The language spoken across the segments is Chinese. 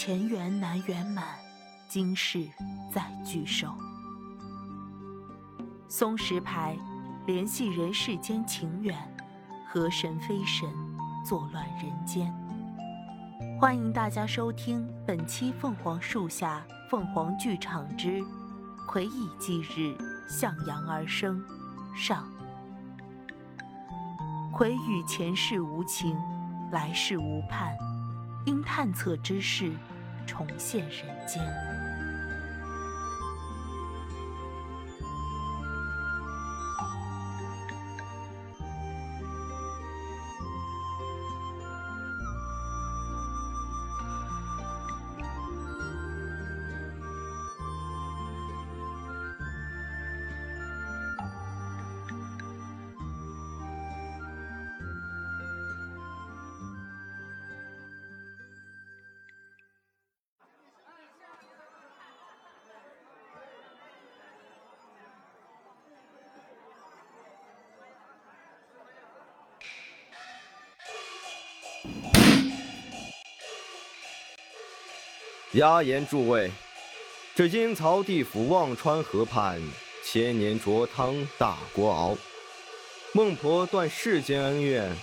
前缘难圆满，今世再聚首。松石牌，联系人世间情缘，河神非神，作乱人间。欢迎大家收听本期《凤凰树下凤凰剧场之魁乙忌日向阳而生》上。魁与前世无情，来世无盼，因探测之事，重现人间。压言诸位，这阴曹地府忘川河畔，千年浊汤大锅熬。孟婆断世间恩怨，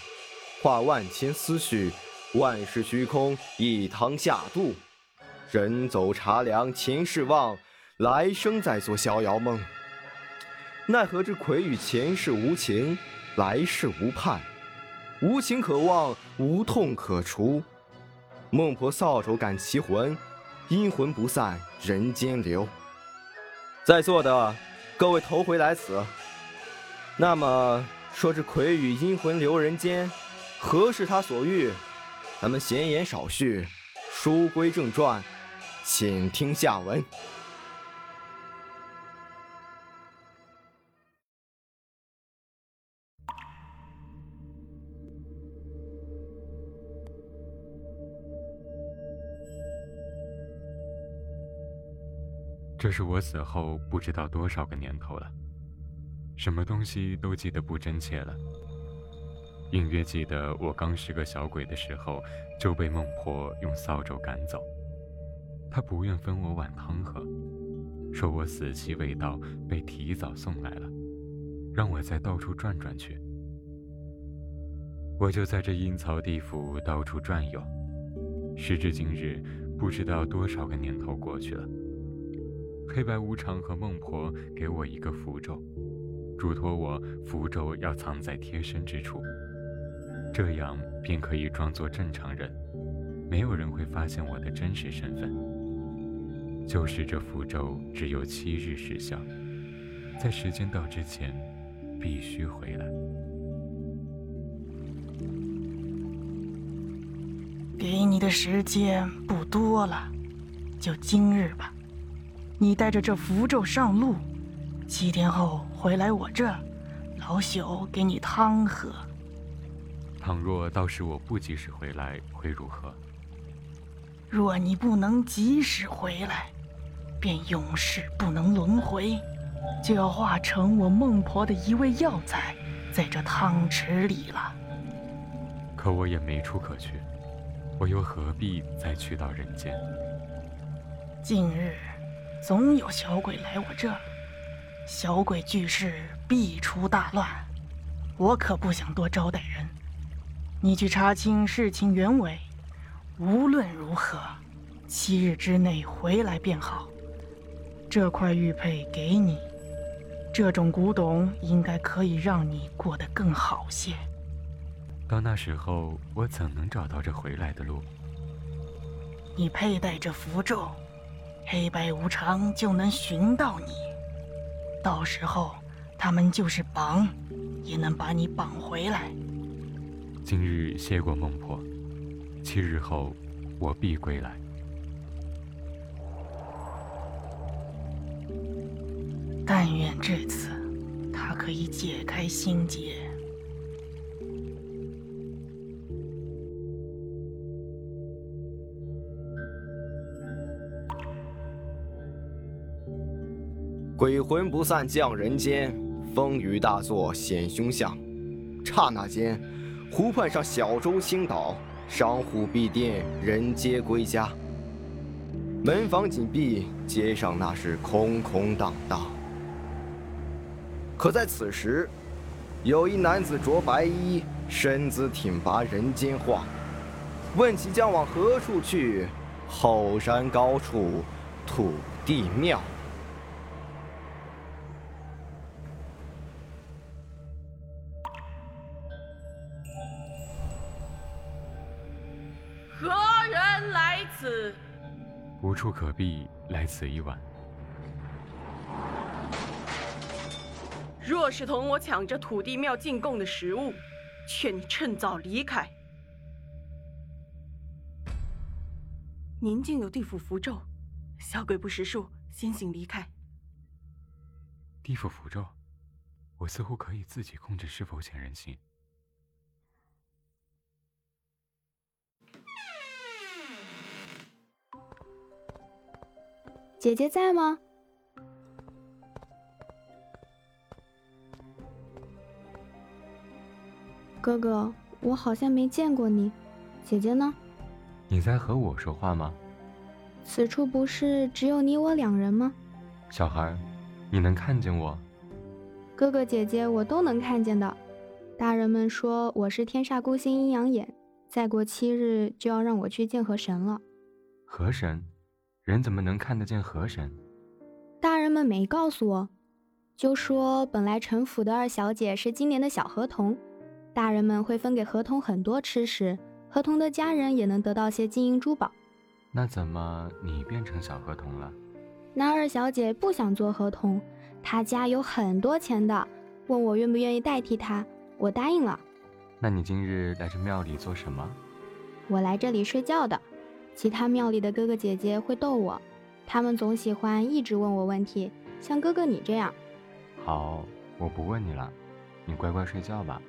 化万千思绪，万事虚空一汤下肚。人走茶凉前世忘，来生再做逍遥梦。奈何这魁与前世无情，来世无盼，无情可忘，无痛可除。孟婆扫帚感其魂。阴魂不散，人间留。在座的各位头回来此，那么说这魁羽阴魂留人间，何是他所欲？咱们闲言少叙，书归正传，请听下文。这是我死后不知道多少个年头了，什么东西都记得不真切了。隐约记得我刚是个小鬼的时候，就被孟婆用扫帚赶走。她不愿分我碗汤喝，说我死期未到，被提早送来了，让我再到处转转去。我就在这阴曹地府到处转悠，时至今日，不知道多少个年头过去了。黑白无常和孟婆给我一个符咒，嘱托我符咒要藏在贴身之处，这样便可以装作正常人，没有人会发现我的真实身份。就是这符咒只有七日时效，在时间到之前必须回来。给你的时间不多了，就今日吧。你带着这符咒上路，七天后回来我这，老朽给你汤喝。倘若到时我不及时回来，会如何？若你不能及时回来，便永世不能轮回，就要化成我孟婆的一味药材，在这汤池里了。可我也没处可去，我又何必再去到人间？近日。总有小鬼来我这，小鬼聚世必出大乱，我可不想多招待人。你去查清事情原委，无论如何，七日之内回来便好。这块玉佩给你，这种古董应该可以让你过得更好些。到那时候，我怎能找到这回来的路？你佩戴着符咒。黑白无常就能寻到你，到时候他们就是绑，也能把你绑回来。今日谢过孟婆，七日后我必归来。但愿这次他可以解开心结。鬼魂不散降人间，风雨大作显凶相。刹那间，湖畔上小舟倾倒，商户闭店，人皆归家。门房紧闭，街上那是空空荡荡。可在此时，有一男子着白衣，身姿挺拔，人间话。问其将往何处去，后山高处土地庙。何人来此？无处可避，来此一晚。若是同我抢着土地庙进贡的食物，劝你趁早离开。您竟有地府符咒，小鬼不识数，先行离开。地府符咒，我似乎可以自己控制是否显人形。姐姐在吗？哥哥，我好像没见过你。姐姐呢？你在和我说话吗？此处不是只有你我两人吗？小孩，你能看见我？哥哥姐姐，我都能看见的。大人们说我是天煞孤星阴阳眼，再过七日就要让我去见河神了。河神？人怎么能看得见河神？大人们没告诉我，就说本来陈府的二小姐是今年的小河童，大人们会分给河童很多吃食。河童的家人也能得到些金银珠宝。那怎么你变成小河童了？那二小姐不想做河童，她家有很多钱的，问我愿不愿意代替她，我答应了。那你今日来这庙里做什么？我来这里睡觉的。其他庙里的哥哥姐姐会逗我，他们总喜欢一直问我问题，像哥哥你这样。好，我不问你了，你乖乖睡觉吧。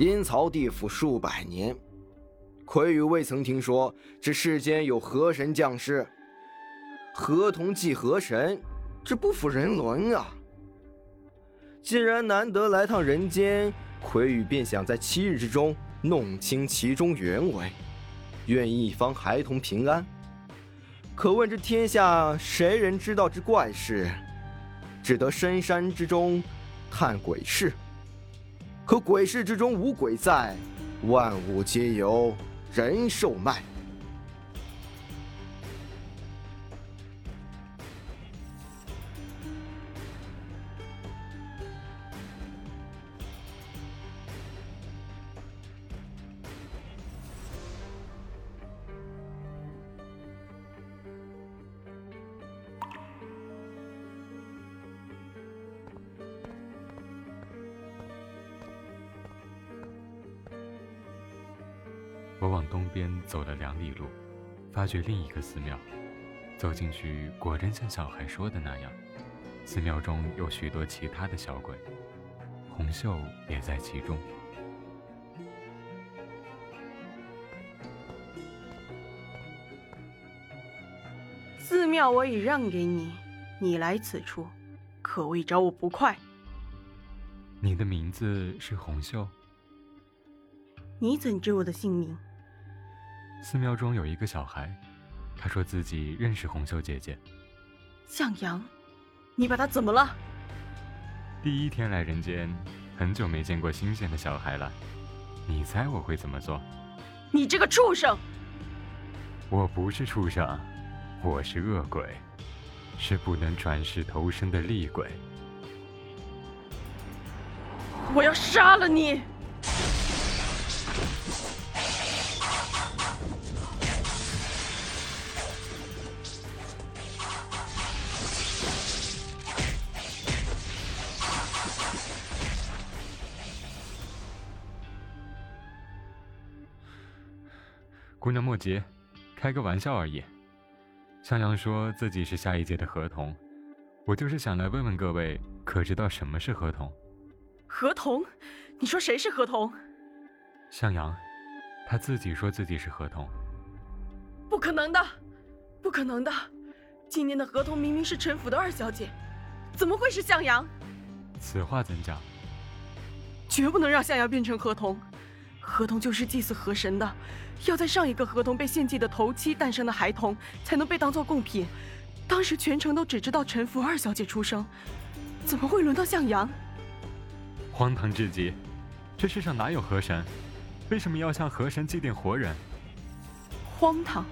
阴曹地府数百年，魁宇未曾听说这世间有河神降世。河童祭河神，这不符人伦啊！既然难得来趟人间，魁宇便想在七日之中弄清其中原委，愿一方孩童平安。可问这天下谁人知道这怪事？只得深山之中探鬼事。可鬼市之中无鬼在，万物皆由人售卖。往东边走了两里路，发觉另一个寺庙。走进去，果真像小孩说的那样，寺庙中有许多其他的小鬼，红袖也在其中。寺庙我已让给你，你来此处，可谓找我不快。你的名字是红袖？你怎知我的姓名？寺庙中有一个小孩，他说自己认识红袖姐姐。向阳，你把他怎么了？第一天来人间，很久没见过新鲜的小孩了。你猜我会怎么做？你这个畜生！我不是畜生，我是恶鬼，是不能转世投生的厉鬼。我要杀了你！姑娘莫急，开个玩笑而已。向阳说自己是下一届的合同，我就是想来问问各位，可知道什么是合同？合同？你说谁是合同？向阳，他自己说自己是合同。不可能的，不可能的！今年的合同明明是陈府的二小姐，怎么会是向阳？此话怎讲？绝不能让向阳变成合同。合同就是祭祀河神的，要在上一个合同被献祭的头七诞生的孩童才能被当做贡品。当时全城都只知道陈府二小姐出生，怎么会轮到向阳？荒唐至极！这世上哪有河神？为什么要向河神祭奠活人？荒唐！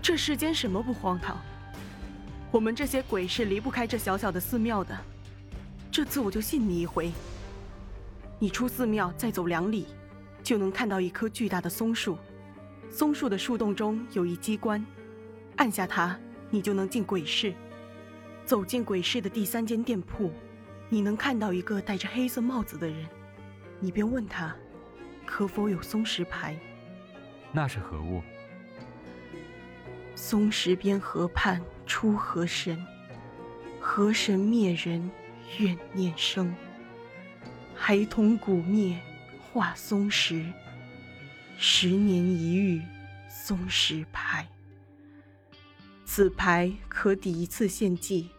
这世间什么不荒唐？我们这些鬼是离不开这小小的寺庙的。这次我就信你一回。你出寺庙再走两里。就能看到一棵巨大的松树，松树的树洞中有一机关，按下它，你就能进鬼市。走进鬼市的第三间店铺，你能看到一个戴着黑色帽子的人，你便问他，可否有松石牌？那是何物？松石边河畔出河神，河神灭人怨念生，孩童骨灭。化松石，十年一遇松石牌。此牌可抵一次献祭。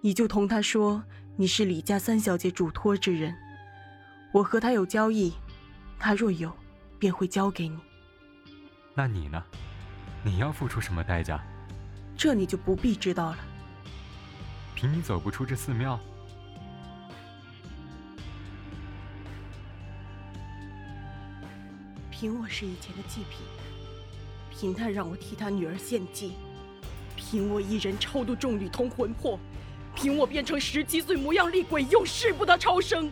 你就同他说你是李家三小姐嘱托之人，我和他有交易，他若有，便会交给你。那你呢？你要付出什么代价？这你就不必知道了。凭你走不出这寺庙？凭我是以前的祭品，凭他让我替他女儿献祭，凭我一人超度众女童魂魄，凭我变成十七岁模样厉鬼，永世不得超生。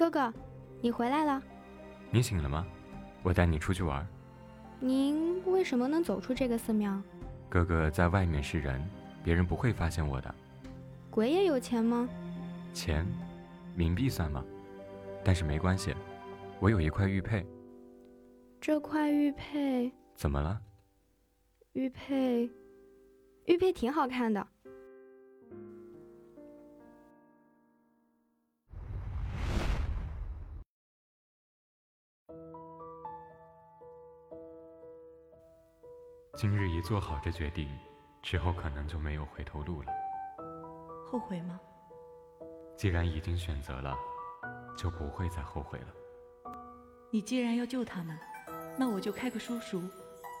哥哥，你回来了。你醒了吗？我带你出去玩。您为什么能走出这个寺庙？哥哥在外面是人，别人不会发现我的。鬼也有钱吗？钱，冥币算吗？但是没关系，我有一块玉佩。这块玉佩怎么了？玉佩，玉佩挺好看的。今日一做好这决定，之后可能就没有回头路了。后悔吗？既然已经选择了，就不会再后悔了。你既然要救他们，那我就开个叔叔，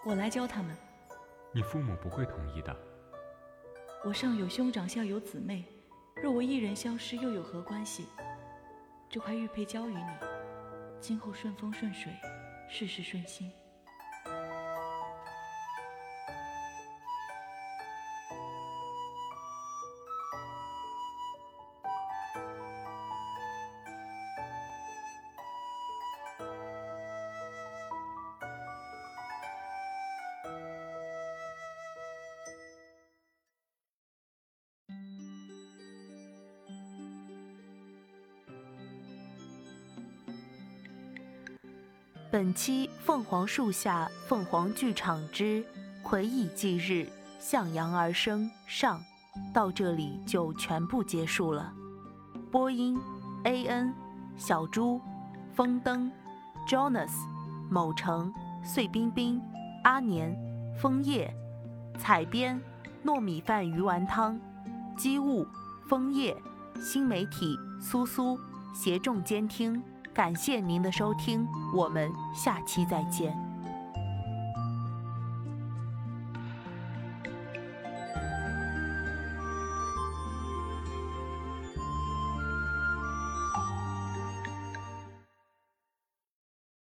我来教他们。你父母不会同意的。我上有兄长，下有姊妹，若我一人消失，又有何关系？这块玉佩交与你，今后顺风顺水，事事顺心。本期《凤凰树下凤凰剧场之魁乙忌日向阳而生》上到这里就全部结束了。播音：A N、小猪、风灯、Jonas、某城、碎冰冰、阿年、枫叶、采编：糯米饭鱼丸汤、机务：枫叶、新媒体：苏苏，协众监听。感谢您的收听，我们下期再见。